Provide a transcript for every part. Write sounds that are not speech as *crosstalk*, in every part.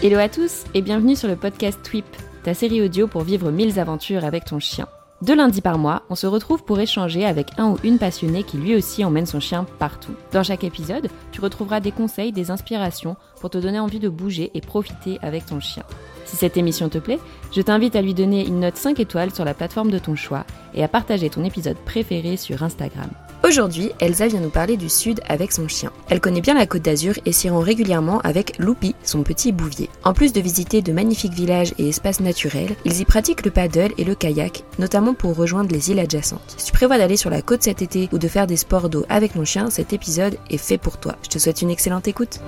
Hello à tous et bienvenue sur le podcast Twip, ta série audio pour vivre mille aventures avec ton chien. Deux lundis par mois, on se retrouve pour échanger avec un ou une passionnée qui lui aussi emmène son chien partout. Dans chaque épisode, tu retrouveras des conseils, des inspirations pour te donner envie de bouger et profiter avec ton chien. Si cette émission te plaît, je t'invite à lui donner une note 5 étoiles sur la plateforme de ton choix et à partager ton épisode préféré sur Instagram. Aujourd'hui, Elsa vient nous parler du sud avec son chien. Elle connaît bien la côte d'Azur et s'y rend régulièrement avec Loupi, son petit bouvier. En plus de visiter de magnifiques villages et espaces naturels, ils y pratiquent le paddle et le kayak, notamment pour rejoindre les îles adjacentes. Si tu prévois d'aller sur la côte cet été ou de faire des sports d'eau avec mon chien, cet épisode est fait pour toi. Je te souhaite une excellente écoute.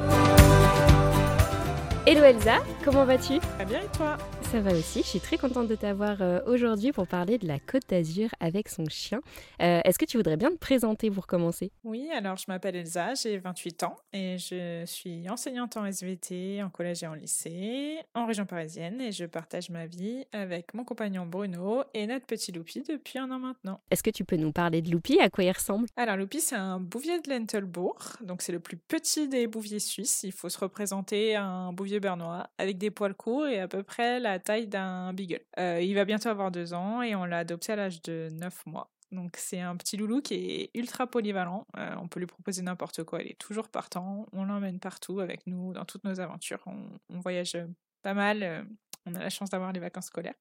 Hello Elsa, comment vas-tu? Très bien et toi? Ça va aussi. Je suis très contente de t'avoir euh, aujourd'hui pour parler de la Côte d'Azur avec son chien. Euh, est-ce que tu voudrais bien te présenter pour commencer? Oui, alors je m'appelle Elsa, j'ai 28 ans et je suis enseignante en SVT, en collège et en lycée, en région parisienne et je partage ma vie avec mon compagnon Bruno et notre petit Loupi depuis un an maintenant. Est-ce que tu peux nous parler de Loupi À quoi il ressemble? Alors Loupi, c'est un bouvier de Lentelbourg, donc c'est le plus petit des bouviers suisses. Il faut se représenter un bouvier bernois avec des poils courts et à peu près la taille d'un beagle. Euh, il va bientôt avoir deux ans et on l'a adopté à l'âge de neuf mois. Donc c'est un petit loulou qui est ultra polyvalent. Euh, on peut lui proposer n'importe quoi. Il est toujours partant. On l'emmène partout avec nous dans toutes nos aventures. On, voyage pas mal. Euh, on a la chance d'avoir les vacances scolaires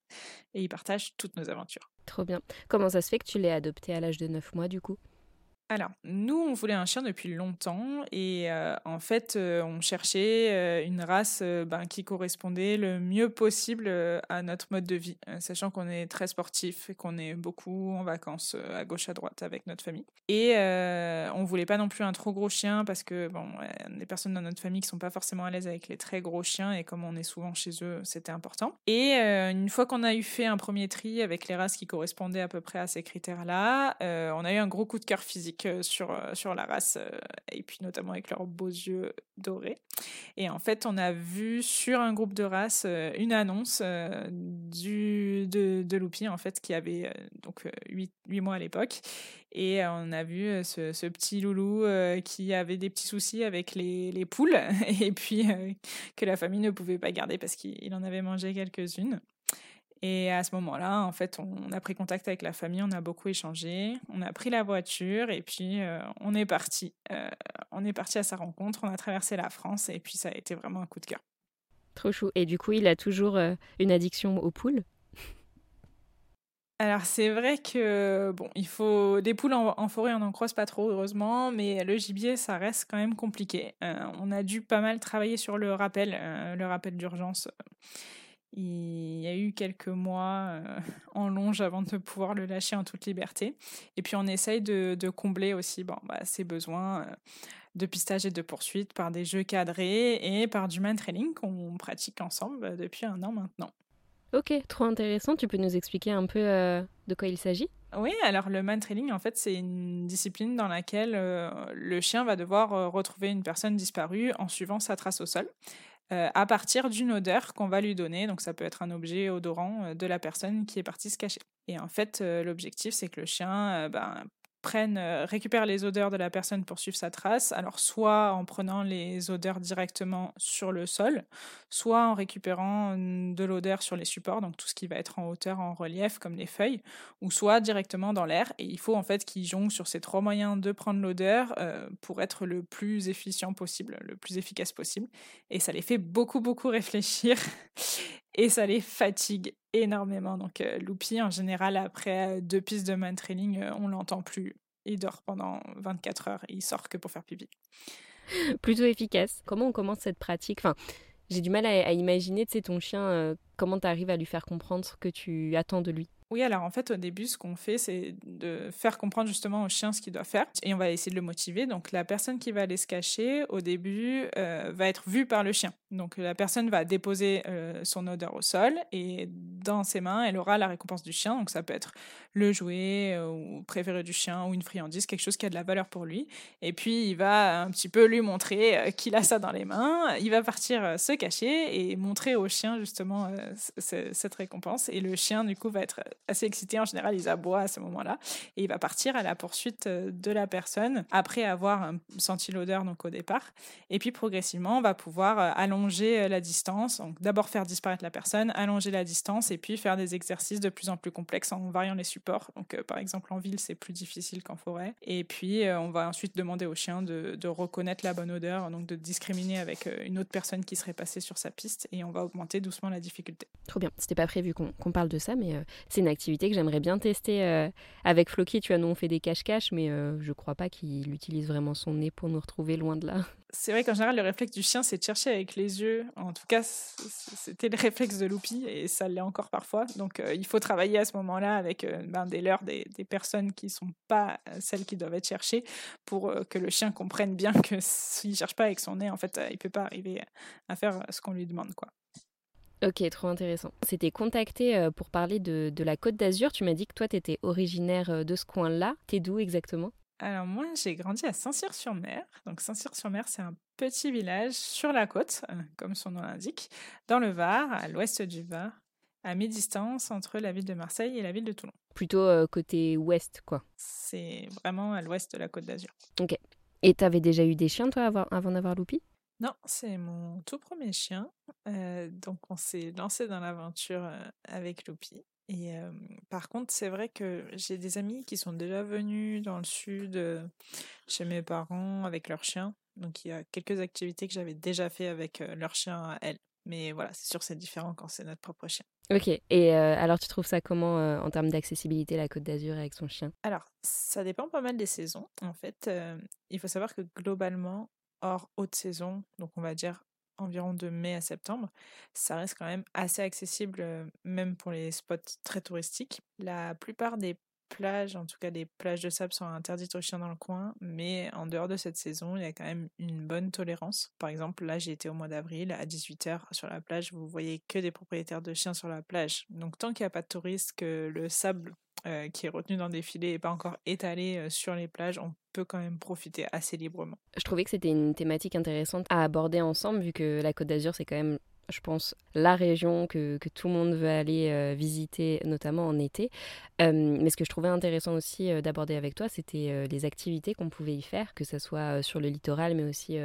et il partage toutes nos aventures. Trop bien. Comment ça se fait que tu l'aies adopté à l'âge de neuf mois du coup? Alors, nous, on voulait un chien depuis longtemps et euh, en fait, euh, on cherchait euh, une race ben, qui correspondait le mieux possible à notre mode de vie, sachant qu'on est très sportif et qu'on est beaucoup en vacances à gauche à droite avec notre famille. Et on voulait pas non plus un trop gros chien parce que bon, des personnes dans notre famille qui sont pas forcément à l'aise avec les très gros chiens et comme on est souvent chez eux, c'était important. Et une fois qu'on a eu fait un premier tri avec les races qui correspondaient à peu près à ces critères-là, on a eu un gros coup de cœur physique sur, euh, sur la race, euh, et puis notamment avec leurs beaux yeux dorés. Et en fait, on a vu sur un groupe de races euh, une annonce du, de, de Loupi, en fait, qui avait donc 8, 8 mois à l'époque. Et on a vu ce, ce petit loulou qui avait des petits soucis avec les, les poules, *laughs* et puis que la famille ne pouvait pas garder parce qu'il en avait mangé quelques-unes. Et à ce moment-là, en fait, on a pris contact avec la famille, on a beaucoup échangé, on a pris la voiture et puis euh, on est parti. Euh, on est parti à sa rencontre, on a traversé la France et puis ça a été vraiment un coup de cœur. Trop chou. Et du coup, il a toujours euh, une addiction aux poules? Alors c'est vrai que bon, il faut des poules en, forêt, on n'en croise pas trop heureusement, mais le gibier ça reste quand même compliqué. on a dû pas mal travailler sur le rappel, le rappel d'urgence. Il y a eu quelques mois euh, *laughs* en longe avant de pouvoir le lâcher en toute liberté. Et puis on essaye de, combler aussi bon, bah, ses besoins euh, de pistage et de poursuite par des jeux cadrés et par du man trailing qu'on pratique ensemble euh, depuis un an maintenant. Ok, trop intéressant. Tu peux nous expliquer un peu de quoi il s'agit? Oui, alors le man trailing, en fait, c'est une discipline dans laquelle le chien va devoir retrouver une personne disparue en suivant sa trace au sol. Euh, à partir d'une odeur qu'on va lui donner. Donc ça peut être un objet odorant euh, de la personne qui est partie se cacher. Et en fait, euh, l'objectif, c'est que le chien ben, euh, récupèrent les odeurs de la personne pour suivre sa trace, alors soit en prenant les odeurs directement sur le sol, soit en récupérant mm, de l'odeur sur les supports, donc tout ce qui va être en hauteur, en relief, comme les feuilles, ou soit directement dans l'air. Et il faut en fait qu'ils jonglent sur ces trois moyens de prendre l'odeur euh, pour être le plus efficient possible, le plus efficace possible. Et ça les fait beaucoup, beaucoup réfléchir. Et ça les fatigue énormément. Donc, euh, Loupi, en général, après euh, deux pistes de man training, euh, on l'entend plus. Il dort pendant 24 heures et il sort que pour faire pipi. *laughs* Plutôt efficace. Comment on commence cette pratique? Enfin, J'ai du mal à, imaginer, tu sais, ton chien, comment tu arrives à lui faire comprendre ce que tu attends de lui? Oui, alors en fait, au début, ce qu'on fait, c'est de faire comprendre justement au chien ce qu'il doit faire et on va essayer de le motiver. Donc, la personne qui va aller se cacher, au début, euh, va être vue par le chien. Donc, la personne va déposer euh, son odeur au sol et dans ses mains, elle aura la récompense du chien. Donc, ça peut être le jouet euh, ou préféré du chien ou une friandise, quelque chose qui a de la valeur pour lui. Et puis, il va un petit peu lui montrer qu'il a ça dans les mains. Il va partir se cacher et montrer au chien justement cette récompense. Et le chien, du coup, va être assez excité. En général, il aboie à ce moment-là et il va partir à la poursuite de la personne après avoir senti l'odeur donc au départ. Et puis progressivement, on va pouvoir allonger la distance. Donc d'abord faire disparaître la personne, allonger la distance et puis faire des exercices de plus en plus complexes en variant les supports. Donc par exemple en ville, c'est plus difficile qu'en forêt. Et puis on va ensuite demander au chien de, reconnaître la bonne odeur, donc de discriminer avec une autre personne qui serait passée sur sa piste et on va augmenter doucement la difficulté. Trop bien. C'était pas prévu qu'on parle de ça, mais euh, c'est activité que j'aimerais bien tester euh, avec Floki. Tu vois, nous on fait des cache-cache, mais euh, je crois pas qu'il utilise vraiment son nez pour nous retrouver loin de là. C'est vrai qu'en général, le réflexe du chien, c'est de chercher avec les yeux. En tout cas, c'était le réflexe de Loupi et ça l'est encore parfois. Donc, il faut travailler à ce moment-là avec ben, des leurs, des, des, personnes qui sont pas celles qui doivent être cherchées pour que le chien comprenne bien que s'il cherche pas avec son nez, en fait, il peut pas arriver à faire ce qu'on lui demande, quoi. Ok, trop intéressant. C'était contacté euh, pour parler de, de la Côte d'Azur. Tu m'as dit que toi, tu étais originaire euh, de ce coin-là. T'es d'où exactement? Alors moi, j'ai grandi à Saint-Cyr-sur-Mer. Donc Saint-Cyr-sur-Mer, c'est un petit village sur la côte, euh, comme son nom l'indique, dans le Var, à l'ouest du Var, à mi-distance entre la ville de Marseille et la ville de Toulon. Plutôt côté ouest, quoi. C'est vraiment à l'ouest de la Côte d'Azur. Ok. Et t'avais déjà eu des chiens, toi, avant, avant d'avoir Loupi? Non, c'est mon tout premier chien. Euh, donc on s'est lancé dans l'aventure avec Loupi. Et euh, par contre, c'est vrai que j'ai des amis qui sont déjà venus dans le sud chez mes parents avec leurs chiens. Donc il y a quelques activités que j'avais déjà fait avec leur chien à elle. Mais voilà, c'est sûr c'est différent quand c'est notre propre chien. Ok, et alors tu trouves ça comment en termes d'accessibilité, la Côte d'Azur avec son chien? Alors, ça dépend pas mal des saisons. En fait, il faut savoir que globalement, hors haute saison, donc on va dire environ de mai à septembre, ça reste quand même assez accessible, même pour les spots très touristiques. La plupart des plages, en tout cas des plages de sable, sont interdites aux chiens dans le coin, mais en dehors de cette saison, il y a quand même une bonne tolérance. Par exemple, là, j'ai été au mois d'avril, à 18h sur la plage, vous voyez que des propriétaires de chiens sur la plage. Donc tant qu'il n'y a pas de touristes, que le sable euh, qui est retenu dans des filets et pas encore étalé euh, sur les plages, on peut quand même profiter assez librement. Je trouvais que c'était une thématique intéressante à aborder ensemble, vu que la Côte d'Azur, c'est quand même je pense, la région que, tout le monde veut aller euh, visiter, notamment en été. mais ce que je trouvais intéressant aussi d'aborder avec toi, c'était les activités qu'on pouvait y faire, que ce soit sur le littoral, mais aussi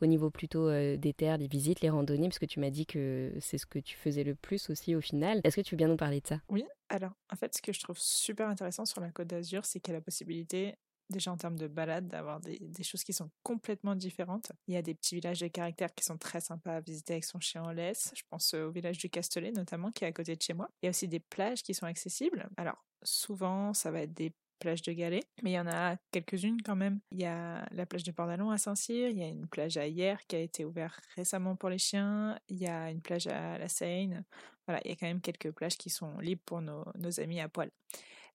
au niveau plutôt des terres, les visites, les randonnées, parce que tu m'as dit que c'est ce que tu faisais le plus aussi au final. Est-ce que tu veux bien nous parler de ça? Oui, alors, en fait, ce que je trouve super intéressant sur la Côte d'Azur, c'est qu'il y a la possibilité, déjà en termes de balade, d'avoir des, choses qui sont complètement différentes. Il y a des petits villages de caractère qui sont très sympas à visiter avec son chien en laisse. Je pense au village du Castellet, notamment, qui est à côté de chez moi. Il y a aussi des plages qui sont accessibles. Alors, souvent, ça va être des plages de galets, mais il y en a quelques-unes quand même. Il y a la plage de Port-d'Alon à Saint-Cyr, il y a une plage à Hier qui a été ouverte récemment pour les chiens, il y a une plage à la Seine, voilà, il y a quand même quelques plages qui sont libres pour nos, amis à poil.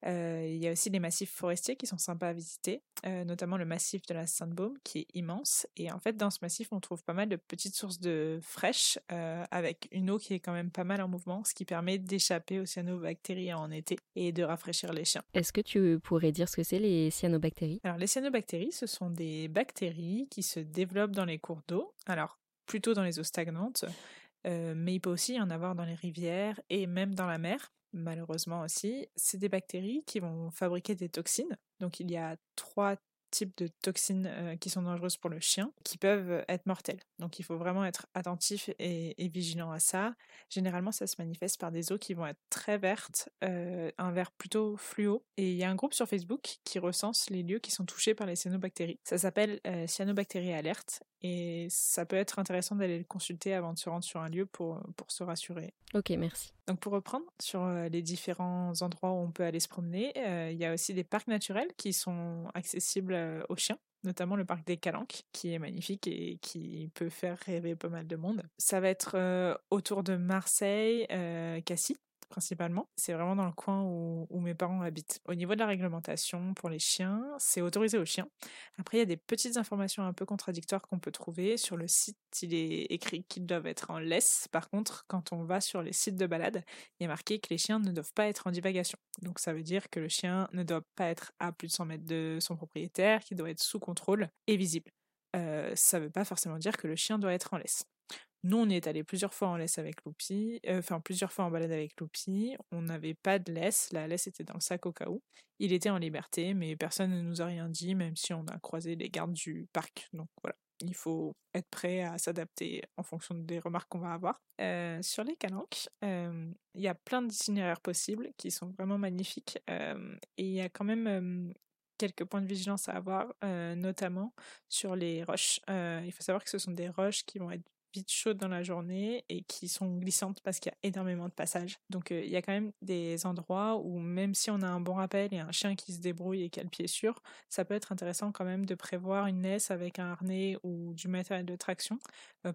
Euh, il y a aussi des massifs forestiers qui sont sympas à visiter, euh, notamment le massif de la Sainte-Baume qui est immense. Et en fait, dans ce massif, on trouve pas mal de petites sources de fraîches euh, avec une eau qui est quand même pas mal en mouvement, ce qui permet d'échapper aux cyanobactéries en été et de rafraîchir les chiens. Est-ce que tu pourrais dire ce que c'est les cyanobactéries? Alors, les cyanobactéries, ce sont des bactéries qui se développent dans les cours d'eau. Alors, plutôt dans les eaux stagnantes. Euh, mais il peut aussi y en avoir dans les rivières et même dans la mer, malheureusement aussi. C'est des bactéries qui vont fabriquer des toxines. Donc il y a trois types de toxines euh, qui sont dangereuses pour le chien, qui peuvent être mortelles. Donc il faut vraiment être attentif et, vigilant à ça. Généralement, ça se manifeste par des eaux qui vont être très vertes, euh, un vert plutôt fluo. Et il y a un groupe sur Facebook qui recense les lieux qui sont touchés par les cyanobactéries. Ça s'appelle Cyanobactéries Alerte et ça peut être intéressant d'aller le consulter avant de se rendre sur un lieu pour, pour se rassurer. Ok, merci. Donc pour reprendre sur les différents endroits où on peut aller se promener, il y a aussi des parcs naturels qui sont accessibles aux chiens notamment le parc des Calanques, qui est magnifique et qui peut faire rêver pas mal de monde. Ça va être autour de Marseille, Cassis, principalement. C'est vraiment dans le coin où, mes parents habitent. Au niveau de la réglementation pour les chiens, c'est autorisé aux chiens. Après, il y a des petites informations un peu contradictoires qu'on peut trouver. Sur le site, il est écrit qu'ils doivent être en laisse. Par contre, quand on va sur les sites de balade, il a marqué que les chiens ne doivent pas être en divagation. Donc ça veut dire que le chien ne doit pas être à plus de 100 mètres de son propriétaire, qu'il doit être sous contrôle et visible. Euh, ça ne veut pas forcément dire que le chien doit être en laisse. Nous, on est allé plusieurs fois en laisse avec Loupi, enfin plusieurs fois en balade avec Loupi. On n'avait pas de laisse, la laisse était dans le sac au cas où. Il était en liberté, mais personne ne nous a rien dit, même si on a croisé les gardes du parc. Donc voilà il faut être prêt à s'adapter en fonction des remarques qu'on va avoir. sur les calanques, il y a plein d'itinéraires possibles qui sont vraiment magnifiques et il y a quand même quelques points de vigilance à avoir, notamment sur les roches. il faut savoir que ce sont des roches qui vont être vite chaudes dans la journée et qui sont glissantes parce qu'il y a énormément de passages. Donc il y a quand même des endroits où même si on a un bon rappel et un chien qui se débrouille et qui a le pied sûr, ça peut être intéressant quand même de prévoir une laisse avec un harnais ou du matériel de traction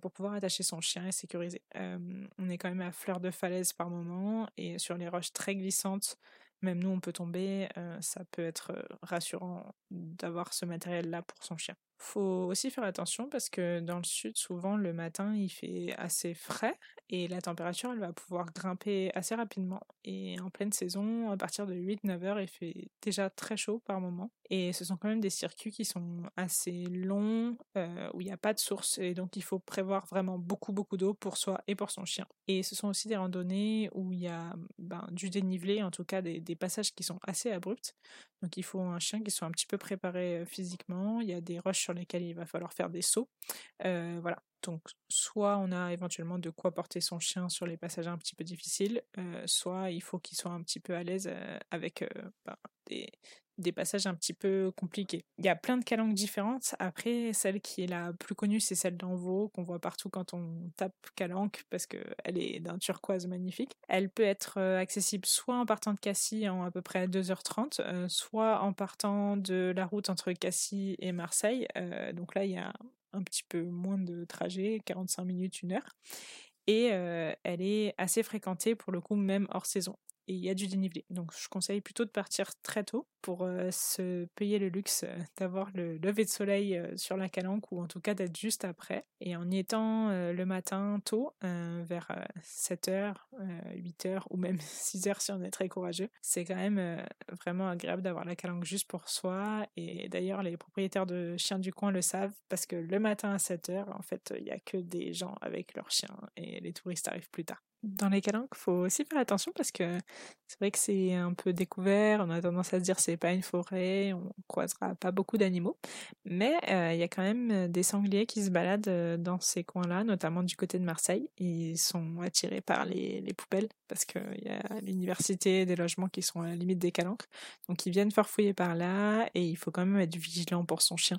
pour pouvoir attacher son chien et sécuriser. on est quand même à fleur de falaise par moment et sur les roches très glissantes, même nous on peut tomber, ça peut être rassurant d'avoir ce matériel-là pour son chien. Faut aussi faire attention parce que dans le sud, souvent le matin, il fait assez frais et la température, elle va pouvoir grimper assez rapidement. Et en pleine saison, à partir de 8-9 heures, il fait déjà très chaud par moment. Et ce sont quand même des circuits qui sont assez longs, euh, où il n'y a pas de source. Et donc, il faut prévoir vraiment beaucoup, beaucoup d'eau pour soi et pour son chien. Et ce sont aussi des randonnées où il y a ben, du dénivelé, en tout cas des, passages qui sont assez abrupts. Donc, il faut un chien qui soit un petit peu préparé euh, physiquement. Il y a des roches sur lesquels il va falloir faire des sauts. Euh, voilà. Donc, soit on a éventuellement de quoi porter son chien sur les passages un petit peu difficiles, euh, soit il faut qu'il soit un petit peu à l'aise euh, avec ben, des, des passages un petit peu compliqués. Il y a plein de calanques différentes. Après, celle qui est la plus connue, c'est celle d'Envaux, qu'on voit partout quand on tape calanque, parce qu'elle est d'un turquoise magnifique. Elle peut être euh, accessible soit en partant de Cassis en à peu près 2h30, euh, soit en partant de la route entre Cassis et Marseille. Euh, donc là, il y a un petit peu moins de trajet, 45 minutes, une heure. Et elle est assez fréquentée pour le coup, même hors saison et il y a du dénivelé. Donc je conseille plutôt de partir très tôt pour se payer le luxe d'avoir le lever de soleil sur la calanque ou en tout cas d'être juste après. Et en y étant le matin tôt, vers 7h, 8h ou même *laughs* 6h si on est très courageux, c'est quand même vraiment agréable d'avoir la calanque juste pour soi. Et d'ailleurs les propriétaires de chiens du coin le savent parce que le matin à 7h, en fait, il n'y a que des gens avec leurs chiens et les touristes arrivent plus tard. Dans les calanques, faut aussi faire attention parce que c'est vrai que c'est un peu découvert. On a tendance à se dire c'est pas une forêt, on croisera pas beaucoup d'animaux, mais il y a quand même des sangliers qui se baladent dans ces coins-là, notamment du côté de Marseille. Ils sont attirés par les, les poubelles parce qu'il y a l'université, des logements qui sont à la limite des calanques, donc ils viennent farfouiller par là et il faut quand même être vigilant pour son chien.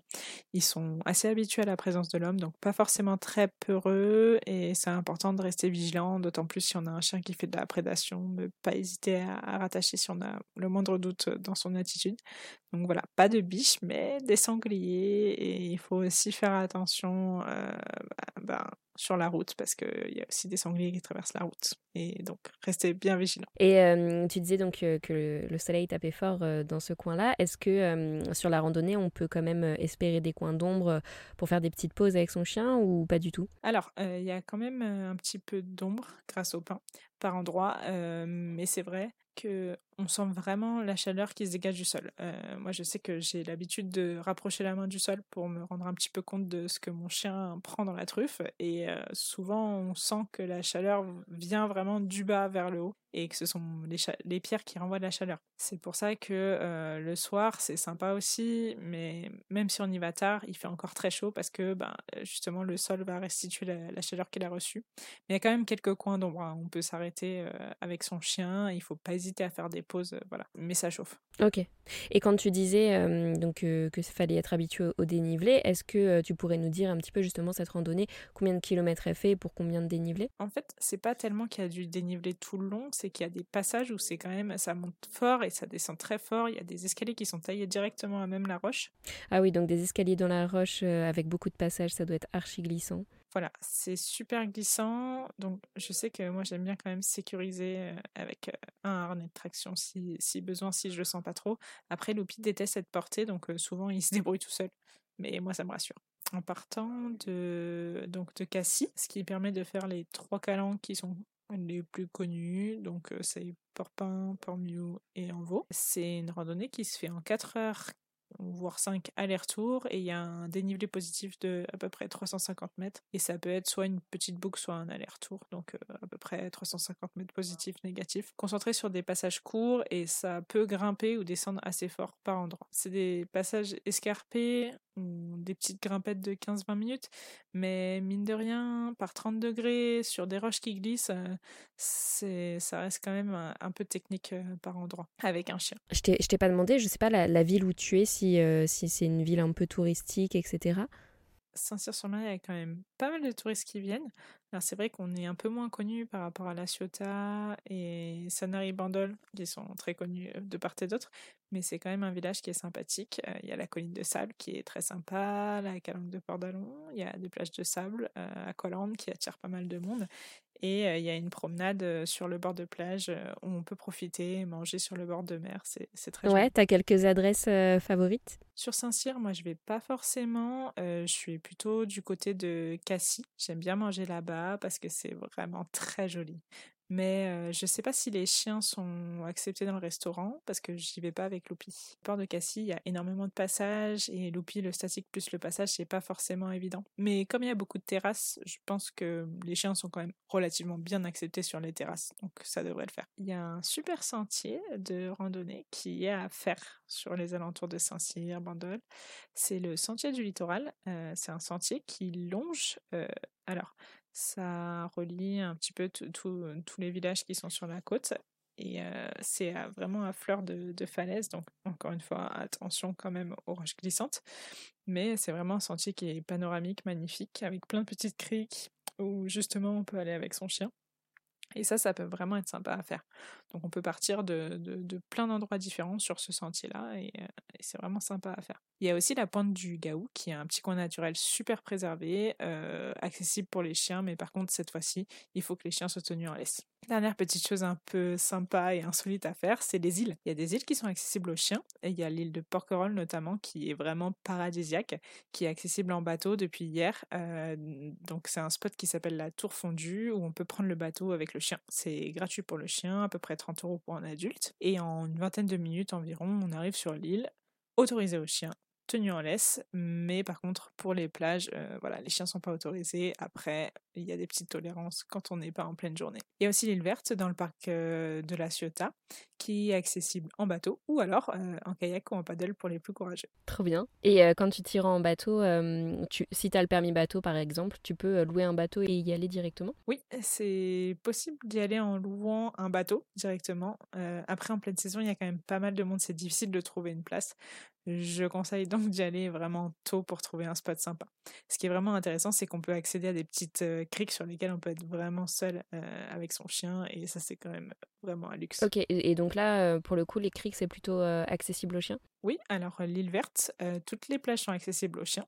Ils sont assez habitués à la présence de l'homme, donc pas forcément très peureux et c'est important de rester vigilant, d'autant plus si on a un chien qui fait de la prédation, ne pas hésiter à, rattacher si on a le moindre doute dans son attitude. Donc voilà, pas de biches, mais des sangliers. Et il faut aussi faire attention euh, bah, sur la route parce qu'il y a aussi des sangliers qui traversent la route. Et donc, restez bien vigilants. Et tu disais donc que le, soleil tapait fort dans ce coin-là. Est-ce que sur la randonnée, on peut quand même espérer des coins d'ombre pour faire des petites pauses avec son chien ou pas du tout? Alors, il y a quand même un petit peu d'ombre grâce au pain par endroit, mais c'est vrai que on sent vraiment la chaleur qui se dégage du sol. Euh, moi, je sais que j'ai l'habitude de rapprocher la main du sol pour me rendre un petit peu compte de ce que mon chien prend dans la truffe. Et euh, souvent, on sent que la chaleur vient vraiment du bas vers le haut et que ce sont les, pierres qui renvoient de la chaleur. C'est pour ça que euh, le soir, c'est sympa aussi, mais même si on y va tard, il fait encore très chaud parce que ben, justement, le sol va restituer la, chaleur qu'il a reçue. Mais il y a quand même quelques coins d'ombre. Hein. On peut s'arrêter avec son chien. Il faut pas hésiter à faire des pause, euh, voilà. Mais ça chauffe. Ok. Et quand tu disais euh, donc euh, que fallait être habitué au, dénivelé, est-ce que tu pourrais nous dire un petit peu justement cette randonnée, combien de kilomètres elle fait et pour combien de dénivelé? En fait, c'est pas tellement qu'il y a du dénivelé tout le long, c'est qu'il y a des passages où c'est quand même ça monte fort et ça descend très fort. Il y a des escaliers qui sont taillés directement à même la roche. Ah oui, donc des escaliers dans la roche avec beaucoup de passages, ça doit être archi glissant. Voilà, c'est super glissant. Donc, je sais que moi, j'aime bien quand même sécuriser avec un harnais de traction si, besoin, si je le sens pas trop. Après, Loupi déteste cette portée, donc souvent, il *laughs* se débrouille tout seul. Mais moi, ça me rassure. En partant de, donc, de Cassis, ce qui permet de faire les trois calanques qui sont les plus connus, donc c'est Porpin, Pormiou et Envaux. C'est une randonnée qui se fait en 4 heures voire 5 allers-retours et il y a un dénivelé positif de à peu près 350 mètres. Et ça peut être soit une petite boucle soit un aller-retour. Donc euh, à peu près 350 mètres positifs négatifs. Concentré sur des passages courts et ça peut grimper ou descendre assez fort par endroit c'est des passages escarpés ou des petites grimpettes de 15-20 minutes mais mine de rien par 30 degrés sur des roches qui glissent euh, c'est ça reste quand même un, peu technique euh, par endroit avec un chien. Je t'ai pas demandé je sais pas la, la ville où tu es si, si c'est une ville un peu touristique etc Saint-Cyr-sur-Mer, il y a quand même pas mal de touristes qui viennent. Alors c'est vrai qu'on est un peu moins connu par rapport à La Ciotat et Sanary Bandol, qui sont très connus euh, de part et d'autre, mais c'est quand même un village qui est sympathique. Euh, il y a la colline de sable qui est très sympa, la calanque de Port d'Alon, il y a des plages de sable euh, à Colande qui attirent pas mal de monde, et il y a une promenade sur le bord de plage où on peut profiter, manger sur le bord de mer, c'est très Ouais, t'as quelques adresses favorites? Sur Saint-Cyr, moi je vais pas forcément, je suis plutôt du côté de Cassis, j'aime bien manger là-bas parce que c'est vraiment très joli. Mais je ne sais pas si les chiens sont acceptés dans le restaurant parce que j'y vais pas avec Loupi. Port de Cassis, il y a énormément de passages et Loupi, le statique plus le passage, c'est pas forcément évident. Mais comme il y a beaucoup de terrasses, je pense que les chiens sont quand même relativement bien acceptés sur les terrasses, donc ça devrait le faire. Il y a un super sentier de randonnée qui est à faire sur les alentours de Saint-Cyr, Bandol. C'est le sentier du littoral. c'est un sentier qui longe. alors, ça relie un petit peu tous les villages qui sont sur la côte. Et c'est vraiment à fleur de, de, falaise. Donc, encore une fois, attention quand même aux roches glissantes. Mais c'est vraiment un sentier qui est panoramique, magnifique, avec plein de petites criques où justement on peut aller avec son chien. Et ça, ça peut vraiment être sympa à faire. Donc on peut partir de, plein d'endroits différents sur ce sentier-là et, et c'est vraiment sympa à faire. Il y a aussi la pointe du Gaou, qui est un petit coin naturel super préservé, euh, accessible pour les chiens, mais par contre, cette fois-ci, il faut que les chiens soient tenus en laisse. Dernière petite chose un peu sympa et insolite à faire, c'est les îles. Il y a des îles qui sont accessibles aux chiens, et il y a l'île de Porquerolles notamment, qui est vraiment paradisiaque, qui est accessible en bateau depuis hier. Euh, donc c'est un spot qui s'appelle la Tour Fondue, où on peut prendre le bateau avec le chien. C'est gratuit pour le chien, à peu près 30 euros pour un adulte, et en une vingtaine de minutes environ, on arrive sur l'île, autorisé aux chiens, en laisse, mais par contre pour les plages, euh, voilà, les chiens sont pas autorisés. Après, il y a des petites tolérances quand on n'est pas en pleine journée. Il y a aussi l'île verte dans le parc euh, de la Ciotat, qui est accessible en bateau ou alors euh, en kayak ou en paddle pour les plus courageux. Trop bien. Et quand tu tires en bateau, tu, si tu as le permis bateau par exemple, tu peux louer un bateau et y aller directement? Oui, c'est possible d'y aller en louant un bateau directement. après, en pleine saison, il y a quand même pas mal de monde, c'est difficile de trouver une place. Je conseille donc d'y aller vraiment tôt pour trouver un spot sympa. Ce qui est vraiment intéressant, c'est qu'on peut accéder à des petites criques sur lesquelles on peut être vraiment seul avec son chien et ça c'est quand même vraiment un luxe. Ok, et donc là, pour le coup, les criques c'est plutôt accessible aux chiens? Oui, alors l'île verte, toutes les plages sont accessibles aux chiens.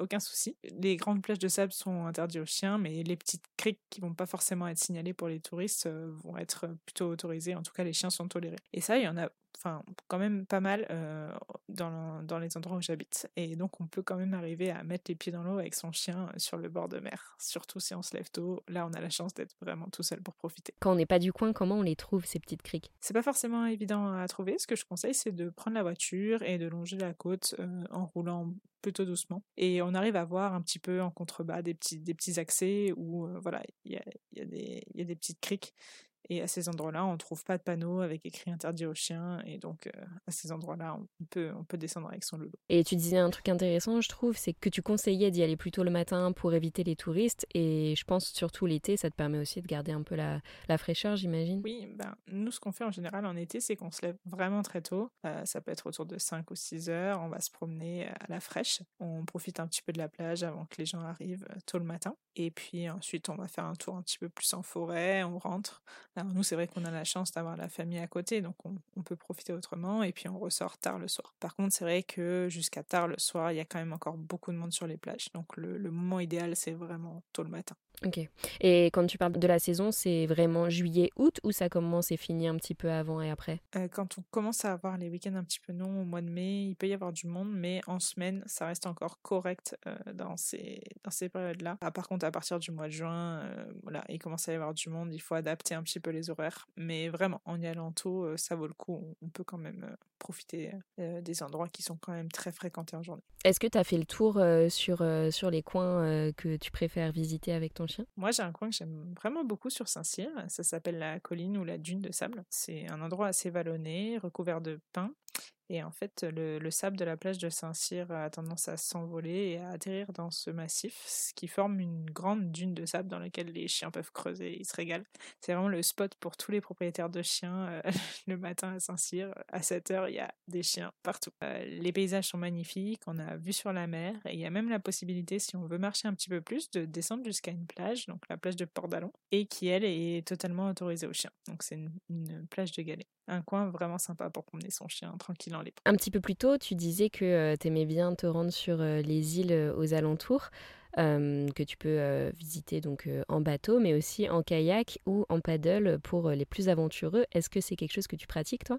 aucun souci. Les grandes plages de sable sont interdites aux chiens, mais les petites criques qui vont pas forcément être signalées pour les touristes vont être plutôt autorisées. En tout cas, les chiens sont tolérés. Et ça, il y en a enfin quand même pas mal euh, dans, dans, les endroits où j'habite. Et donc on peut quand même arriver à mettre les pieds dans l'eau avec son chien euh, sur le bord de mer, surtout si on se lève tôt. Là, on a la chance d'être vraiment tout seul pour profiter. Quand on n'est pas du coin, comment on les trouve, ces petites criques? C'est pas forcément évident à trouver. Ce que je conseille, c'est de prendre la voiture et de longer la côte euh, en roulant plutôt doucement. Et on arrive à voir un petit peu en contrebas des petits, des petits accès où voilà, il y a, y, a y a des petites criques et à ces endroits-là, on ne trouve pas de panneau avec écrit interdit aux chiens. Et donc, euh, à ces endroits-là, on peut, on peut descendre avec son loulou. Et tu disais un truc intéressant, je trouve, c'est que tu conseillais d'y aller plus tôt le matin pour éviter les touristes. Et je pense surtout l'été, ça te permet aussi de garder un peu la, la fraîcheur, j'imagine. Oui, ben, nous, ce qu'on fait en général en été, c'est qu'on se lève vraiment très tôt. Euh, ça peut être autour de 5 ou 6 heures. On va se promener à la fraîche. On profite un petit peu de la plage avant que les gens arrivent euh, tôt le matin. Et puis ensuite, on va faire un tour un petit peu plus en forêt. On rentre alors nous, c'est vrai qu'on a la chance d'avoir la famille à côté, donc on, peut profiter autrement, et puis on ressort tard le soir. Par contre, c'est vrai que jusqu'à tard le soir, il y a quand même encore beaucoup de monde sur les plages, donc le, le moment idéal, c'est vraiment tôt le matin. Ok. Et quand tu parles de la saison, c'est vraiment juillet-août ou ça commence et finit un petit peu avant et après? Euh, Quand on commence à avoir les week-ends un petit peu longs au mois de mai, il peut y avoir du monde, mais en semaine, ça reste encore correct euh, dans ces, dans ces périodes-là. Ah, par contre, à partir du mois de juin, euh, voilà, il commence à y avoir du monde, il faut adapter un petit peu peu les horaires. Mais vraiment, en y allant tôt, ça vaut le coup. On peut quand même profiter des endroits qui sont quand même très fréquentés en journée. Est-ce que tu as fait le tour sur, sur les coins que tu préfères visiter avec ton chien? Moi, j'ai un coin que j'aime vraiment beaucoup sur Saint-Cyr. Ça s'appelle la colline ou la dune de sable. C'est un endroit assez vallonné, recouvert de pins. Et en fait, le, sable de la plage de Saint-Cyr a tendance à s'envoler et à atterrir dans ce massif, ce qui forme une grande dune de sable dans laquelle les chiens peuvent creuser et ils se régalent. C'est vraiment le spot pour tous les propriétaires de chiens. Euh, *laughs* le matin à Saint-Cyr, à 7 heures, il y a des chiens partout. Euh, les paysages sont magnifiques, on a vue sur la mer et il y a même la possibilité, si on veut marcher un petit peu plus, de descendre jusqu'à une plage, donc la plage de Port d'Alon, et qui, elle, est totalement autorisée aux chiens. Donc c'est une, une plage de galets. Un coin vraiment sympa pour promener son chien tranquille un petit peu plus tôt, tu disais que euh, tu aimais bien te rendre sur euh, les îles euh, aux alentours, que tu peux visiter donc en bateau, mais aussi en kayak ou en paddle pour les plus aventureux. Est-ce que c'est quelque chose que tu pratiques, toi?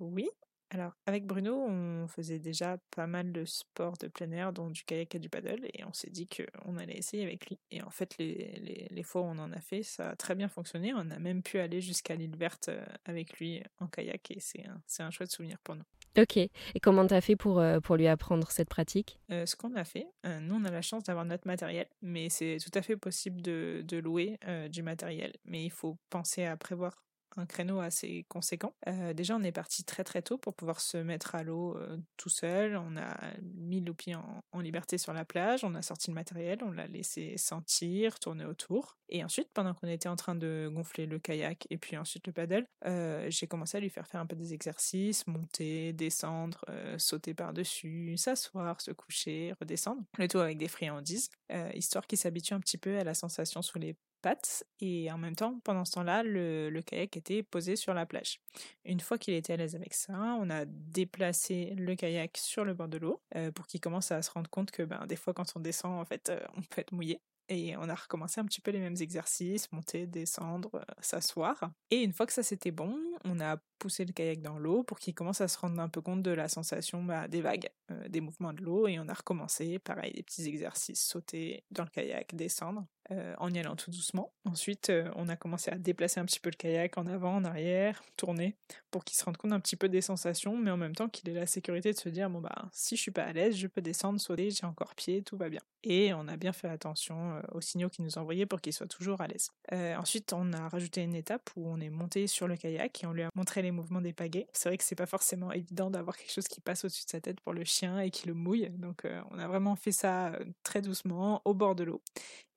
Oui, alors, avec Bruno, on faisait déjà pas mal de sports de plein air, dont du kayak et du paddle, et on s'est dit qu'on allait essayer avec lui. Et en fait, les, les, fois où on en a fait, ça a très bien fonctionné. On a même pu aller jusqu'à l'île verte euh, avec lui en kayak, et c'est un, un, chouette souvenir pour nous. Ok. Et comment t'as fait pour, euh, pour lui apprendre cette pratique? Euh, Ce qu'on a fait, nous on a la chance d'avoir notre matériel, mais c'est tout à fait possible de, de louer du matériel. Mais il faut penser à prévoir un créneau assez conséquent. Euh, déjà, on est parti très très tôt pour pouvoir se mettre à l'eau euh, tout seul. On a mis Loupi en, en, liberté sur la plage, on a sorti le matériel, on l'a laissé sentir, tourner autour. Et ensuite, pendant qu'on était en train de gonfler le kayak et puis ensuite le paddle, euh, j'ai commencé à lui faire faire un peu des exercices, monter, descendre, sauter par-dessus, s'asseoir, se coucher, redescendre. Le tout avec des friandises, histoire qu'il s'habitue un petit peu à la sensation sous les pattes et en même temps, pendant ce temps-là, le, le, kayak était posé sur la plage. Une fois qu'il était à l'aise avec ça, on a déplacé le kayak sur le bord de l'eau euh, pour qu'il commence à se rendre compte que ben, des fois quand on descend, en fait, euh, on peut être mouillé. Et on a recommencé un petit peu les mêmes exercices, monter, descendre, euh, s'asseoir. Et une fois que ça c'était bon, on a poussé le kayak dans l'eau pour qu'il commence à se rendre un peu compte de la sensation bah, des vagues, des mouvements de l'eau. Et on a recommencé, pareil, des petits exercices, sauter dans le kayak, descendre. Euh, en y allant tout doucement. Ensuite, euh, on a commencé à déplacer un petit peu le kayak en avant, en arrière, tourner, pour qu'il se rende compte un petit peu des sensations, mais en même temps qu'il ait la sécurité de se dire bon bah si je suis pas à l'aise, je peux descendre, sauter, j'ai encore pied, tout va bien. Et on a bien fait attention euh, aux signaux qu'il nous envoyait pour qu'il soit toujours à l'aise. ensuite, on a rajouté une étape où on est monté sur le kayak et on lui a montré les mouvements des pagaies. C'est vrai que c'est pas forcément évident d'avoir quelque chose qui passe au-dessus de sa tête pour le chien et qui le mouille, donc on a vraiment fait ça très doucement au bord de l'eau.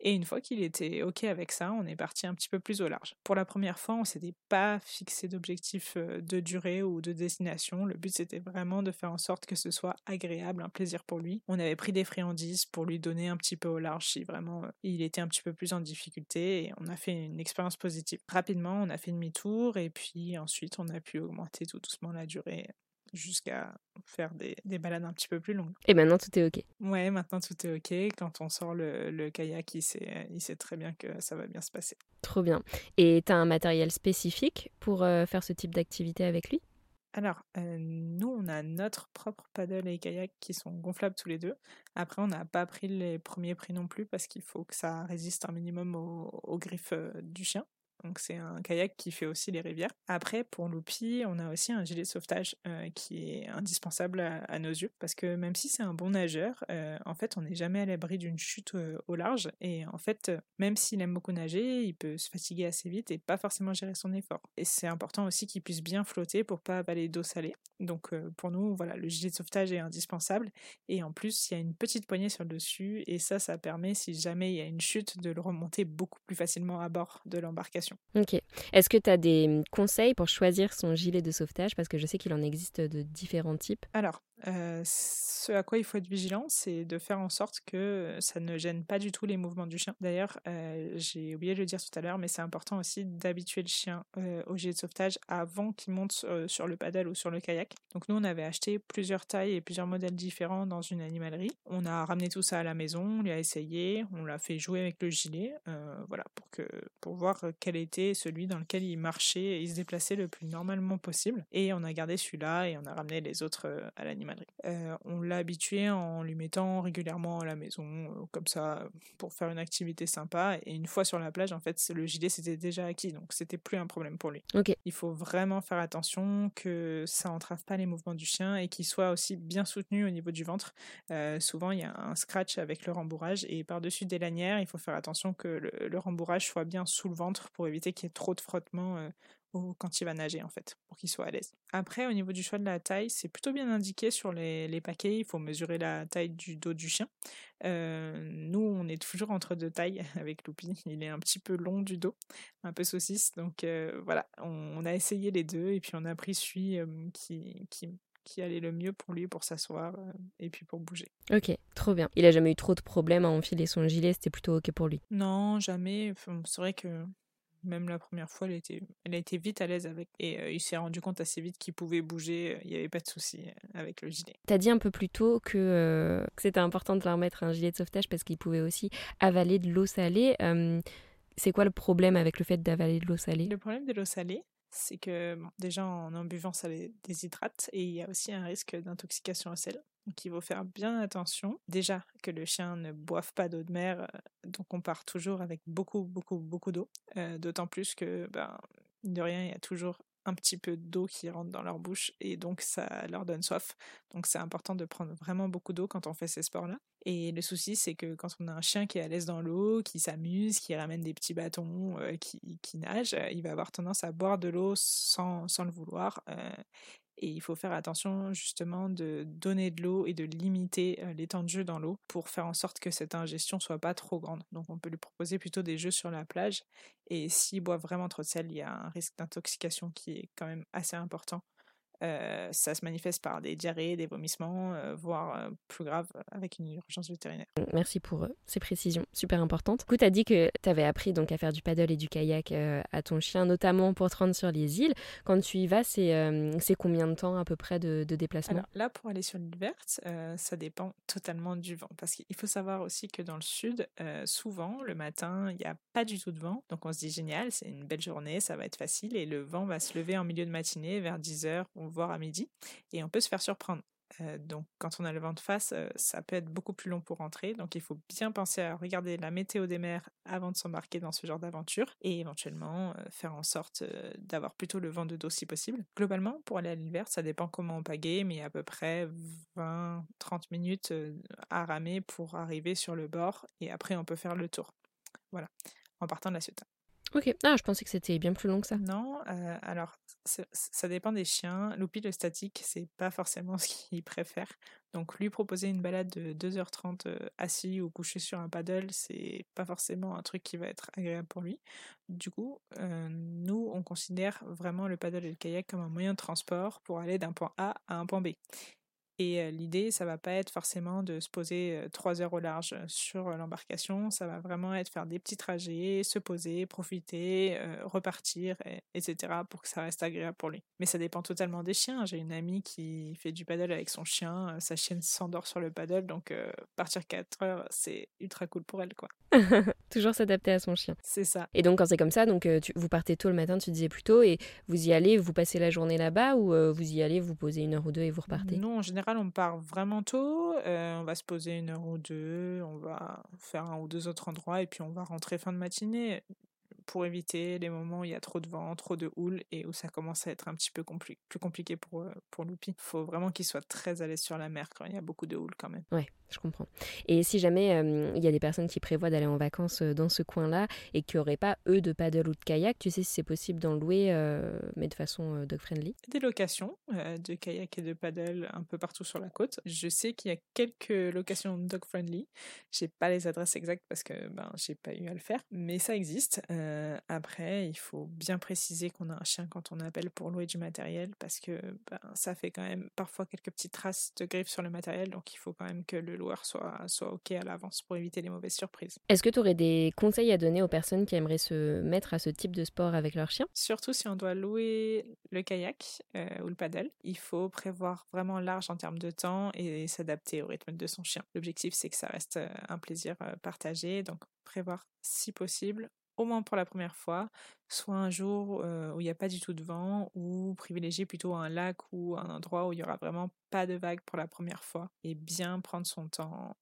Et une fois qu'il était OK avec ça, on est parti un petit peu plus au large. Pour la première fois, on s'était pas fixé d'objectif euh, de durée ou de destination. Le but, c'était vraiment de faire en sorte que ce soit agréable, un plaisir pour lui. On avait pris des friandises pour lui donner un petit peu au large si vraiment euh, il était un petit peu plus en difficulté et on a fait une expérience positive. Rapidement, on a fait demi-tour et puis ensuite, on a pu augmenter tout doucement la durée jusqu'à faire des, des, balades un petit peu plus longues. Et maintenant tout est ok. Ouais, maintenant tout est ok. Quand on sort le, le kayak, il sait, il sait très bien que ça va bien se passer. Trop bien. Et tu as un matériel spécifique pour euh, faire ce type d'activité avec lui? Alors, euh, nous, on a notre propre paddle et kayak qui sont gonflables tous les deux. Après, on n'a pas pris les premiers prix non plus parce qu'il faut que ça résiste un minimum aux, aux griffes euh, du chien. Donc c'est un kayak qui fait aussi les rivières. Après, pour Loupi, on a aussi un gilet de sauvetage euh, qui est indispensable à, nos yeux parce que même si c'est un bon nageur, euh, en fait, on n'est jamais à l'abri d'une chute euh, au large. Et en fait, même s'il aime beaucoup nager, il peut se fatiguer assez vite et pas forcément gérer son effort. Et c'est important aussi qu'il puisse bien flotter pour pas avaler d'eau salée. Donc pour nous, voilà, le gilet de sauvetage est indispensable. Et en plus, il y a une petite poignée sur le dessus et ça, ça permet, si jamais il y a une chute, de le remonter beaucoup plus facilement à bord de l'embarcation. Ok. Est-ce que tu as des hum, conseils pour choisir son gilet de sauvetage? Parce que je sais qu'il en existe de différents types. Alors, euh, ce à quoi il faut être vigilant, c'est de faire en sorte que ça ne gêne pas du tout les mouvements du chien. D'ailleurs, euh, j'ai oublié de le dire tout à l'heure, mais c'est important aussi d'habituer le chien euh, au gilet de sauvetage avant qu'il monte sur le paddle ou sur le kayak. Donc nous, on avait acheté plusieurs tailles et plusieurs modèles différents dans une animalerie. On a ramené tout ça à la maison, on l'a essayé, on l'a fait jouer avec le gilet, voilà, pour que pour voir quel était celui dans lequel il marchait et il se déplaçait le plus normalement possible. Et on a gardé celui-là et on a ramené les autres à l'animal animalerie. on l'a habitué en lui mettant régulièrement à la maison, comme ça, pour faire une activité sympa. Et une fois sur la plage, en fait, le gilet c'était déjà acquis, donc c'était plus un problème pour lui. Ok. Il faut vraiment faire attention que ça entrave pas les mouvements du chien et qu'il soit aussi bien soutenu au niveau du ventre. souvent, il y a un scratch avec le rembourrage et par-dessus des lanières, il faut faire attention que le, le rembourrage soit bien sous le ventre pour éviter qu'il y ait trop de frottement quand il va nager en fait, pour qu'il soit à l'aise. Après, au niveau du choix de la taille, c'est plutôt bien indiqué sur les, les, paquets. Il faut mesurer la taille du dos du chien. Euh, nous, on est toujours entre deux tailles *laughs* avec Loupi. Il est un petit peu long du dos, un peu saucisse. Donc euh, voilà, on, a essayé les deux et puis on a pris celui euh, qui, qui, qui allait le mieux pour lui pour s'asseoir et puis pour bouger. Ok, trop bien. Il a jamais eu trop de problèmes à enfiler son gilet, c'était plutôt ok pour lui. Non, jamais. c'est vrai que même la première fois, elle, était, elle a été vite à l'aise avec. Et euh, il s'est rendu compte assez vite qu'il pouvait bouger, il n'y avait pas de souci euh, avec le gilet. Tu as dit un peu plus tôt que, euh, que c'était important de leur mettre un gilet de sauvetage parce qu'il pouvait aussi avaler de l'eau salée. c'est quoi le problème avec le fait d'avaler de l'eau salée? Le problème de l'eau salée, c'est que déjà en en buvant, ça les déshydrate et il y a aussi un risque d'intoxication au sel. Donc il faut faire bien attention. Déjà que le chien ne boive pas d'eau de mer, euh, donc on part toujours avec beaucoup, beaucoup, beaucoup d'eau. Euh, d'autant plus que, ben, de rien, il y a toujours un petit peu d'eau qui rentre dans leur bouche et donc ça leur donne soif. Donc c'est important de prendre vraiment beaucoup d'eau quand on fait ces sports-là. Et le souci, c'est que quand on a un chien qui est à l'aise dans l'eau, qui s'amuse, qui ramène des petits bâtons, euh, qui, qui, nage, il va avoir tendance à boire de l'eau sans, sans, le vouloir. Et il faut faire attention justement de donner de l'eau et de limiter les temps de jeu dans l'eau pour faire en sorte que cette ingestion soit pas trop grande. Donc on peut lui proposer plutôt des jeux sur la plage. Et s'il boit vraiment trop de sel, il y a un risque d'intoxication qui est quand même assez important. Euh, ça se manifeste par des diarrhées, des vomissements, euh, voire euh, plus grave avec une urgence vétérinaire. Merci pour ces précisions super importantes. Du coup, tu as dit que tu avais appris donc à faire du paddle et du kayak à ton chien, notamment pour te rendre sur les îles. Quand tu y vas, c'est combien de temps à peu près de, déplacement? Alors là, pour aller sur l'île verte, ça dépend totalement du vent. Parce qu'il faut savoir aussi que dans le sud, souvent, le matin, il n'y a pas du tout de vent. Donc on se dit génial, c'est une belle journée, ça va être facile. Et le vent va se lever en milieu de matinée vers 10h voir à midi, et on peut se faire surprendre. Euh, donc quand on a le vent de face, euh, ça peut être beaucoup plus long pour rentrer. Donc il faut bien penser à regarder la météo des mers avant de s'embarquer dans ce genre d'aventure et éventuellement euh, faire en sorte d'avoir plutôt le vent de dos si possible. Globalement, pour aller à l'hiver, ça dépend comment on pagaie, mais à peu près 20-30 minutes à ramer pour arriver sur le bord et après on peut faire le tour. Voilà, en partant de la Ciotat. Ok, ah, je pensais que c'était bien plus long que ça. Non, alors ça dépend des chiens. Loupi le statique, c'est pas forcément *laughs* ce qu'il préfère. Donc lui proposer une balade de 2h30 euh, assis ou couché sur un paddle, c'est pas forcément un truc qui va être agréable pour lui. Du coup, nous, on considère vraiment le paddle et le kayak comme un moyen de transport pour aller d'un point A à un point B. Et l'idée, ça va pas être forcément de se poser trois heures au large sur l'embarcation, ça va vraiment être faire des petits trajets, se poser, profiter, repartir, etc. pour que ça reste agréable pour lui. Mais ça dépend totalement des chiens. J'ai une amie qui fait du paddle avec son chien, sa chienne s'endort sur le paddle, donc partir 4 heures, c'est ultra cool pour elle, quoi. *laughs* Toujours s'adapter à son chien. C'est ça. Et donc quand c'est comme ça, donc vous partez tôt le matin, tu disais plus tôt, et vous y allez, vous passez la journée là-bas, ou vous y allez, vous posez une heure ou deux et vous repartez? Non, en général, on part vraiment tôt. Euh, on va se poser une heure ou deux. On va faire un ou deux autres endroits et puis on va rentrer fin de matinée pour éviter les moments où il y a trop de vent, trop de houle et où ça commence à être un petit peu plus compliqué pour, euh, pour Loupi. Il faut vraiment qu'il soit très à l'aise sur la mer quand il y a beaucoup de houle quand même. Ouais, je comprends. Et si jamais euh, il y a des personnes qui prévoient d'aller en vacances euh, dans ce coin-là et qui n'auraient pas, eux, de paddle ou de kayak, tu sais si c'est possible d'en louer, mais de façon dog-friendly Des locations de kayak et de paddle un peu partout sur la côte. Je sais qu'il y a quelques locations dog-friendly. Je n'ai pas les adresses exactes parce que ben, j'ai pas eu à le faire, mais ça existe. Euh, après, il faut bien préciser qu'on a un chien quand on appelle pour louer du matériel parce que ben, ça fait quand même parfois quelques petites traces de griffes sur le matériel, donc il faut quand même que le loueur soit, soit OK à l'avance pour éviter les mauvaises surprises. Est-ce que tu aurais des conseils à donner aux personnes qui aimeraient se mettre à ce type de sport avec leur chien? Surtout si on doit louer le kayak euh, ou le paddle, il faut prévoir vraiment large en termes de temps et s'adapter au rythme de son chien. L'objectif, c'est que ça reste euh, un plaisir partagé, donc prévoir si possible au moins pour la première fois, soit un jour où il n'y a pas du tout de vent, ou privilégier plutôt un lac ou un endroit où il n'y aura vraiment pas de vagues pour la première fois, et bien prendre son temps,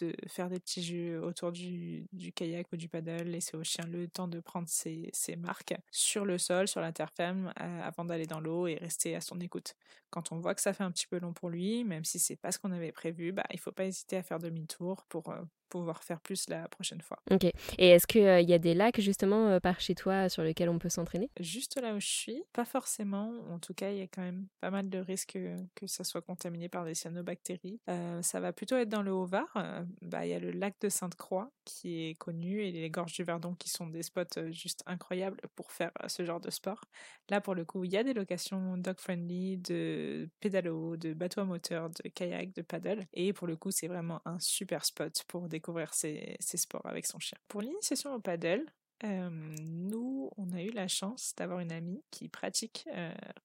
de faire des petits jeux autour du, kayak ou du paddle, laisser au chien le temps de prendre ses, marques sur le sol, sur la terre ferme, avant d'aller dans l'eau et rester à son écoute. Quand on voit que ça fait un petit peu long pour lui, même si c'est pas ce qu'on avait prévu, bah, il faut pas hésiter à faire demi-tour pour, pouvoir faire plus la prochaine fois. Ok. Et est-ce qu'il il y a des lacs justement par chez toi sur lesquels on peut s'entraîner? Juste là où je suis, pas forcément. En tout cas, il y a quand même pas mal de risques que ça soit contaminé par des cyanobactéries. ça va plutôt être dans le Haut-Var euh, bah, il y a le lac de Sainte-Croix qui est connu et les gorges du Verdon qui sont des spots euh, juste incroyables pour faire euh, ce genre de sport. Là, pour le coup, il y a des locations dog-friendly, de pédalo, de bateau à moteur, de kayak, de paddle. Et pour le coup, c'est vraiment un super spot pour découvrir ces, sports avec son chien. Pour l'initiation au paddle, nous, on a eu la chance d'avoir une amie qui pratique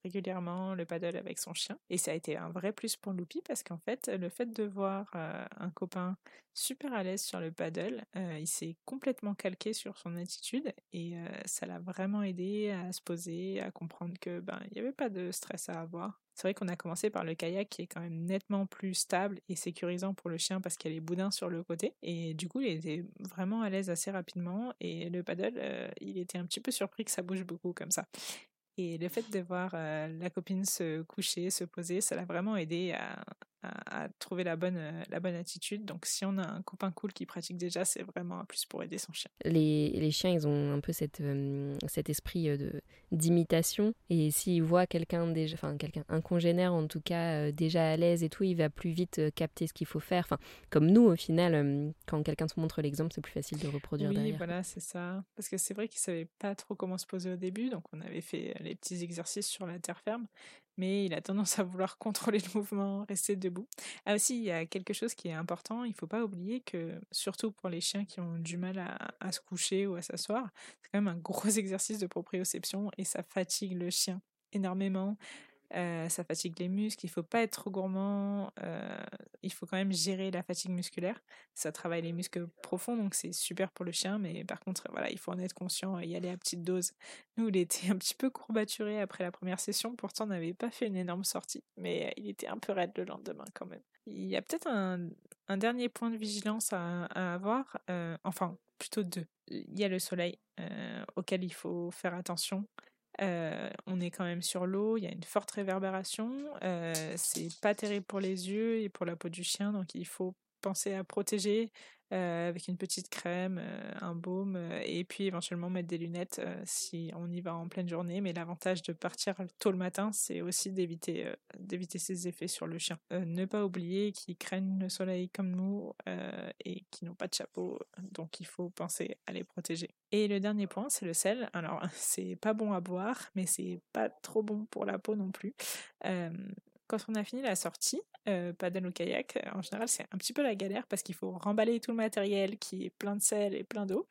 régulièrement le paddle avec son chien. Et ça a été un vrai plus pour Loupi parce qu'en fait, le fait de voir un copain super à l'aise sur le paddle, il s'est complètement calqué sur son attitude et ça l'a vraiment aidé à se poser, à comprendre que ben il n'y avait pas de stress à avoir. C'est vrai qu'on a commencé par le kayak qui est quand même nettement plus stable et sécurisant pour le chien parce qu'il y a les boudins sur le côté. Et du coup, il était vraiment à l'aise assez rapidement. Et le paddle, euh, il était un petit peu surpris que ça bouge beaucoup comme ça. Et le fait de voir euh, la copine se coucher, se poser, ça l'a vraiment aidé à, à, trouver la bonne, euh, la bonne attitude. Donc si on a un copain cool qui pratique déjà, c'est vraiment un plus pour aider son chien. Les, les chiens, ils ont un peu cette, euh, cet esprit euh, de, d'imitation. Et s'ils voient quelqu'un déjà, enfin quelqu'un, un congénère en tout cas, déjà à l'aise et tout, il va plus vite capter ce qu'il faut faire. Enfin, comme nous, au final, quand quelqu'un te montre l'exemple, c'est plus facile de reproduire oui, derrière. voilà, c'est ça. Parce que c'est vrai qu'ils savaient pas trop comment se poser au début, donc on avait fait les petits exercices sur la terre ferme mais il a tendance à vouloir contrôler le mouvement, rester debout. Ah aussi, il y a quelque chose qui est important, il ne faut pas oublier que, surtout pour les chiens qui ont du mal à, se coucher ou à s'asseoir, c'est quand même un gros *laughs* exercice de proprioception et ça fatigue le chien énormément. Euh, ça fatigue les muscles, il faut pas être trop gourmand, euh, il faut quand même gérer la fatigue musculaire. Ça travaille les muscles profonds, donc c'est super pour le chien, mais par contre, voilà, il faut en être conscient et y aller à petite dose. Nous, il était un petit peu courbaturé après la première session, pourtant on n'avait pas fait une énorme sortie, mais il était un peu raide le lendemain quand même. Il y a peut-être un, dernier point de vigilance à, avoir, euh, enfin plutôt deux. Il y a le soleil auquel il faut faire attention. Euh, on est quand même sur l'eau, il y a une forte réverbération, euh, c'est pas terrible pour les yeux et pour la peau du chien, donc il faut penser à protéger avec une petite crème, un baume, et puis éventuellement mettre des lunettes si on y va en pleine journée. Mais l'avantage de partir tôt le matin, c'est aussi d'éviter d'éviter ces effets sur le chien. ne pas oublier qu'ils craignent le soleil comme nous et qu'ils n'ont pas de chapeau, donc il faut penser à les protéger. Et le dernier point, c'est le sel. Alors, *laughs* c'est pas bon à boire, mais c'est pas trop bon pour la peau non plus. Quand on a fini la sortie, euh, paddle au kayak, euh, en général, c'est un petit peu la galère parce qu'il faut remballer tout le matériel qui est plein de sel et plein d'eau.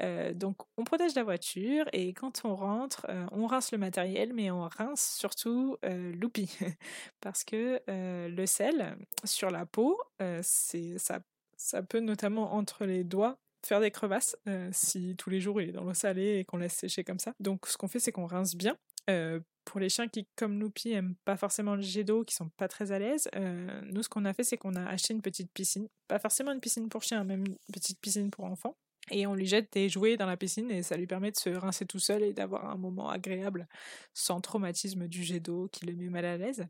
Euh, donc, on protège la voiture et quand on rentre, euh, on rince le matériel, mais on rince surtout l'oupi *laughs* parce que le sel sur la peau, c'est ça, ça peut notamment entre les doigts faire des crevasses si tous les jours il est dans l'eau salée et qu'on laisse sécher comme ça. Donc ce qu'on fait c'est qu'on rince bien pour les chiens qui, comme Loupi, aiment pas forcément le jet d'eau, qui sont pas très à l'aise, euh, nous, ce qu'on a fait, c'est qu'on a acheté une petite piscine. Pas forcément une piscine pour chiens, même une petite piscine pour enfants. Et on lui jette des jouets dans la piscine et ça lui permet de se rincer tout seul et d'avoir un moment agréable sans traumatisme du jet d'eau qui le met mal à l'aise.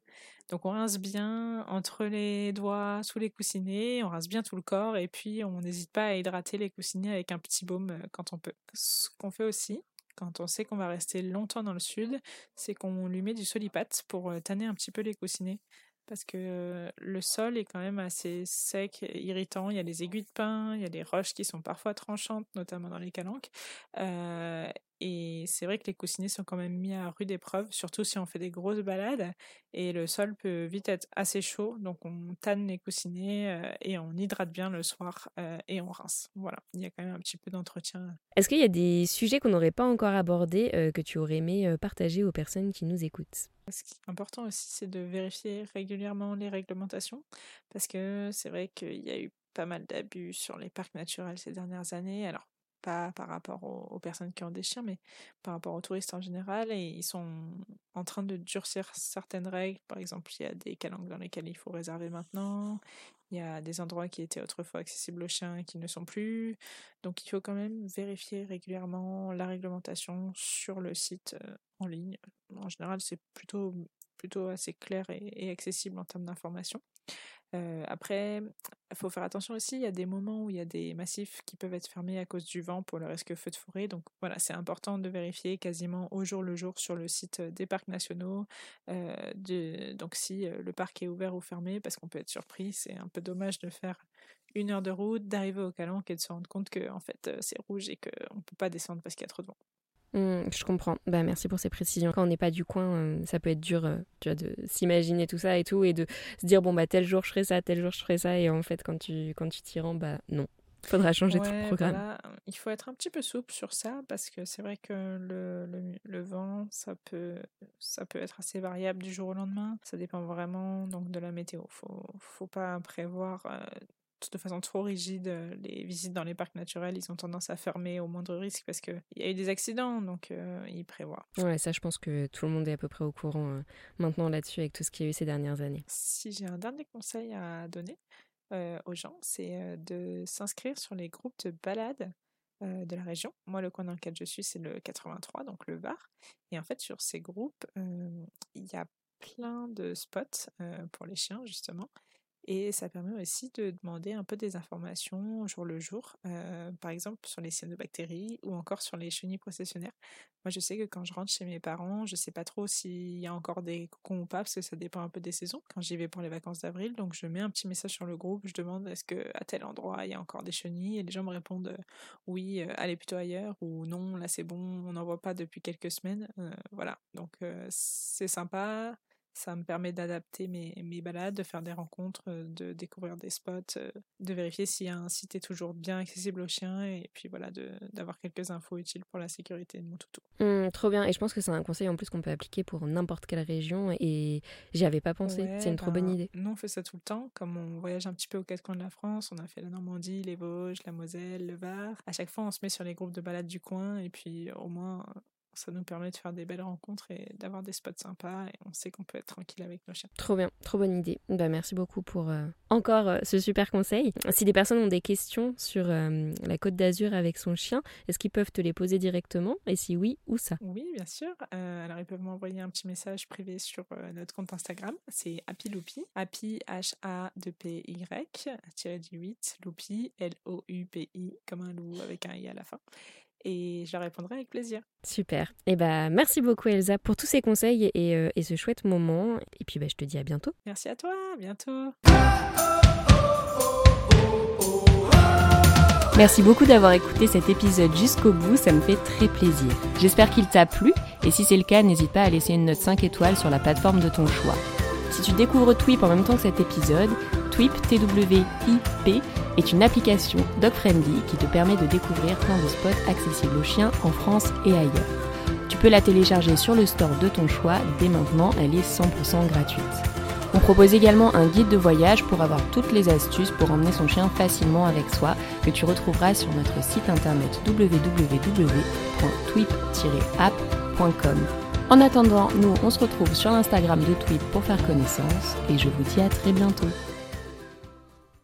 Donc on rince bien entre les doigts, sous les coussinets, on rince bien tout le corps et puis on n'hésite pas à hydrater les coussinets avec un petit baume euh, quand on peut. Ce qu'on fait aussi, quand on sait qu'on va rester longtemps dans le sud, c'est qu'on lui met du solipate pour euh, tanner un petit peu les coussinets. Parce que euh, le sol est quand même assez sec, irritant. Il y a les aiguilles de pin, il y a des roches qui sont parfois tranchantes, notamment dans les calanques. Euh, et c'est vrai que les coussinets sont quand même mis à rude épreuve, surtout si on fait des grosses balades. Et le sol peut vite être assez chaud, donc on tanne les coussinets euh, et on hydrate bien le soir euh, et on rince. Voilà, il y a quand même un petit peu d'entretien. Est-ce qu'il y a des sujets qu'on n'aurait pas encore abordés euh, que tu aurais aimé partager aux personnes qui nous écoutent? Ce qui est important aussi, c'est de vérifier régulièrement les réglementations, parce que c'est vrai qu'il y a eu pas mal d'abus sur les parcs naturels ces dernières années. Alors, pas par rapport aux, personnes qui ont des chiens, mais par rapport aux touristes en général. Et ils sont en train de durcir certaines règles. Par exemple, il y a des calanques dans lesquelles il faut réserver maintenant. Il y a des endroits qui étaient autrefois accessibles aux chiens qui ne sont plus. Donc il faut quand même vérifier régulièrement la réglementation sur le site euh, en ligne. En général, c'est plutôt, plutôt assez clair et accessible en termes d'information après, il faut faire attention aussi, il y a des moments où il y a des massifs qui peuvent être fermés à cause du vent pour le risque feu de forêt. Donc voilà, c'est important de vérifier quasiment au jour le jour sur le site des parcs nationaux. de, donc si le parc est ouvert ou fermé, parce qu'on peut être surpris, c'est un peu dommage de faire une heure de route, d'arriver au calanque et de se rendre compte que en fait c'est rouge et qu'on ne peut pas descendre parce qu'il y a trop de vent. Mmh, je comprends. Bah, merci pour ces précisions. Quand on n'est pas du coin, euh, ça peut être dur euh, tu vois, de s'imaginer tout ça et tout et de se dire bon bah tel jour je ferai ça, tel jour je ferai ça et en fait quand tu quand tu t'y rends bah non. Faudra changer de programme. Il faut être un petit peu souple sur ça parce que c'est vrai que le, le, le, vent, ça peut, ça peut être assez variable du jour au lendemain. Ça dépend vraiment donc de la météo. Faut, faut pas prévoir euh, de façon trop rigide euh, les visites dans les parcs naturels. Ils ont tendance à fermer au moindre risque parce qu'il y a eu des accidents, donc euh, ils prévoient. Ouais, ça, je pense que tout le monde est à peu près au courant euh, maintenant là-dessus avec tout ce qu'il y a eu ces dernières années. Si j'ai un dernier conseil à donner aux gens, c'est de s'inscrire sur les groupes de balade de la région. Moi, le coin dans lequel je suis, c'est le 83, donc le Var. Et en fait, sur ces groupes, il y a plein de spots pour les chiens, justement. Et ça permet aussi de demander un peu des informations jour le jour, euh, par exemple sur les cyanobactéries ou encore sur les chenilles processionnaires. Moi, je sais que quand je rentre chez mes parents, je sais pas trop s'il y a encore des cocons ou pas, parce que ça dépend un peu des saisons. Quand j'y vais pour les vacances d'avril, donc je mets un petit message sur le groupe, je demande est-ce que à tel endroit il y a encore des chenilles, et les gens me répondent euh, oui, euh, allez plutôt ailleurs, ou non, là c'est bon, on n'en voit pas depuis quelques semaines. voilà, donc c'est sympa ça me permet d'adapter mes, mes, balades, de faire des rencontres, euh, de découvrir des spots, euh, de vérifier si un site est toujours bien accessible aux chiens et puis voilà, d'avoir quelques infos utiles pour la sécurité de mon toutou. Mmh, trop bien. Et je pense que c'est un conseil en plus qu'on peut appliquer pour n'importe quelle région et j'y avais pas pensé. c'est une trop bonne ben, idée. Nous, on fait ça tout le temps. Comme on voyage un petit peu aux quatre coins de la France, on a fait la Normandie, les Vosges, la Moselle, le Var. À chaque fois, on se met sur les groupes de balades du coin et puis au moins ça nous permet de faire des belles rencontres et d'avoir des spots sympas et on sait qu'on peut être tranquille avec nos chiens. Trop bien, trop bonne idée. Bah, merci beaucoup pour euh, encore euh, ce super conseil. Si des personnes ont des questions sur euh, la Côte d'Azur avec son chien, est-ce qu'ils peuvent te les poser directement? Et si oui, où ça? Oui, bien sûr. alors ils peuvent m'envoyer un petit message privé sur notre compte Instagram. C'est Happy Loopy. Happy H-A-2-P-Y, tiré du 8, Loopy, L-O-U-P-I, comme un loup avec un I à la fin et je leur répondrai avec plaisir. Super. Et eh bah, merci beaucoup Elsa pour tous ces conseils et, euh, et ce chouette moment. Et puis bah, je te dis à bientôt. Merci à toi, à bientôt. Merci beaucoup d'avoir écouté cet épisode jusqu'au bout, ça me fait très plaisir. J'espère qu'il t'a plu et si c'est le cas, n'hésite pas à laisser une note 5 étoiles sur la plateforme de ton choix. Si tu découvres Twip en même temps que cet épisode, Twip, T-W-I-P, est une application dog-friendly qui te permet de découvrir plein de spots accessibles aux chiens en France et ailleurs. Tu peux la télécharger sur le store de ton choix, dès maintenant elle est 100% gratuite. On propose également un guide de voyage pour avoir toutes les astuces pour emmener son chien facilement avec soi que tu retrouveras sur notre site internet www.twip-app.com. En attendant, nous on se retrouve sur l'Instagram de Tweet pour faire connaissance et je vous dis à très bientôt.